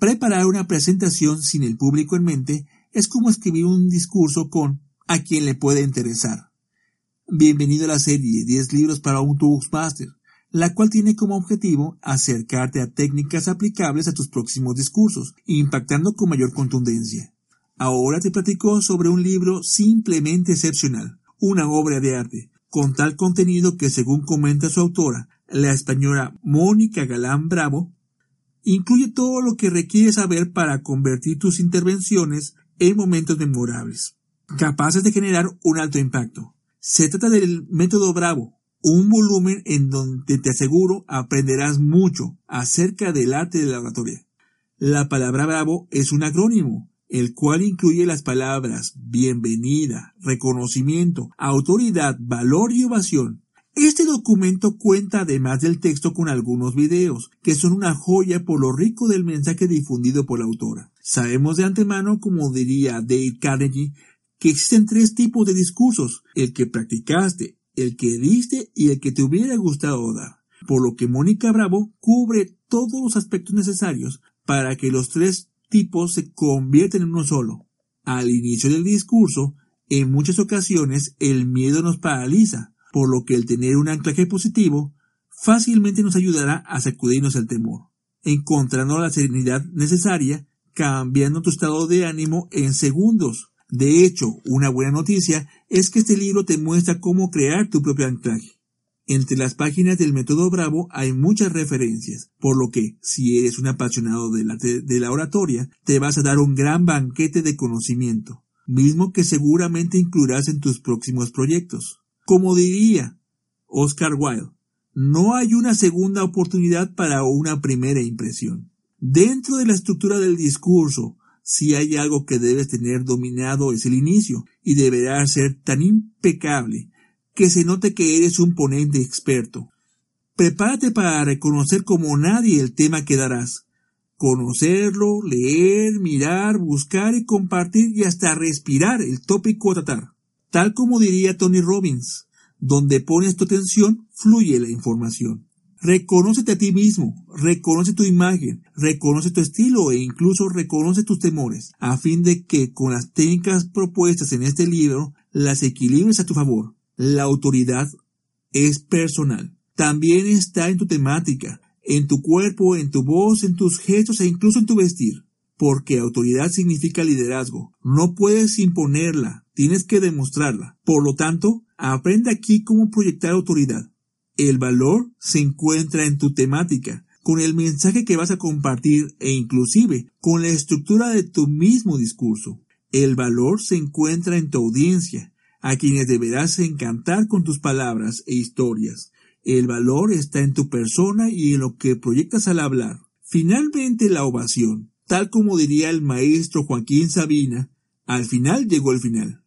Preparar una presentación sin el público en mente es como escribir un discurso con a quien le puede interesar. Bienvenido a la serie 10 libros para un Toastmaster, la cual tiene como objetivo acercarte a técnicas aplicables a tus próximos discursos, impactando con mayor contundencia. Ahora te platico sobre un libro simplemente excepcional, una obra de arte, con tal contenido que según comenta su autora, la española Mónica Galán Bravo, incluye todo lo que requieres saber para convertir tus intervenciones en momentos memorables, capaces de generar un alto impacto. Se trata del método Bravo, un volumen en donde te aseguro aprenderás mucho acerca del arte de la oratoria. La palabra Bravo es un acrónimo, el cual incluye las palabras bienvenida, reconocimiento, autoridad, valor y ovación. Este documento cuenta además del texto con algunos videos, que son una joya por lo rico del mensaje difundido por la autora. Sabemos de antemano, como diría Dave Carnegie, que existen tres tipos de discursos, el que practicaste, el que diste y el que te hubiera gustado dar, por lo que Mónica Bravo cubre todos los aspectos necesarios para que los tres tipos se conviertan en uno solo. Al inicio del discurso, en muchas ocasiones el miedo nos paraliza, por lo que el tener un anclaje positivo fácilmente nos ayudará a sacudirnos el temor, encontrando la serenidad necesaria, cambiando tu estado de ánimo en segundos. De hecho, una buena noticia es que este libro te muestra cómo crear tu propio anclaje. Entre las páginas del método Bravo hay muchas referencias, por lo que, si eres un apasionado de la, de la oratoria, te vas a dar un gran banquete de conocimiento, mismo que seguramente incluirás en tus próximos proyectos. Como diría Oscar Wilde, no hay una segunda oportunidad para una primera impresión. Dentro de la estructura del discurso, si hay algo que debes tener dominado es el inicio, y deberá ser tan impecable que se note que eres un ponente experto. Prepárate para reconocer como nadie el tema que darás. Conocerlo, leer, mirar, buscar y compartir y hasta respirar el tópico a tratar. Tal como diría Tony Robbins, donde pones tu atención, fluye la información. Reconócete a ti mismo, reconoce tu imagen, reconoce tu estilo e incluso reconoce tus temores, a fin de que con las técnicas propuestas en este libro las equilibres a tu favor. La autoridad es personal. También está en tu temática, en tu cuerpo, en tu voz, en tus gestos e incluso en tu vestir. Porque autoridad significa liderazgo. No puedes imponerla, Tienes que demostrarla. Por lo tanto, aprende aquí cómo proyectar autoridad. El valor se encuentra en tu temática, con el mensaje que vas a compartir e inclusive con la estructura de tu mismo discurso. El valor se encuentra en tu audiencia, a quienes deberás encantar con tus palabras e historias. El valor está en tu persona y en lo que proyectas al hablar. Finalmente la ovación. Tal como diría el maestro Joaquín Sabina, al final llegó el final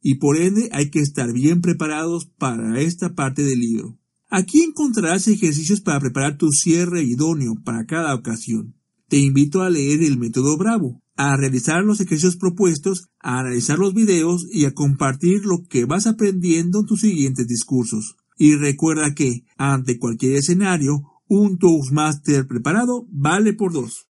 y por ende hay que estar bien preparados para esta parte del libro. Aquí encontrarás ejercicios para preparar tu cierre idóneo para cada ocasión. Te invito a leer el método Bravo, a realizar los ejercicios propuestos, a analizar los videos y a compartir lo que vas aprendiendo en tus siguientes discursos. Y recuerda que, ante cualquier escenario, un Toastmaster preparado vale por dos.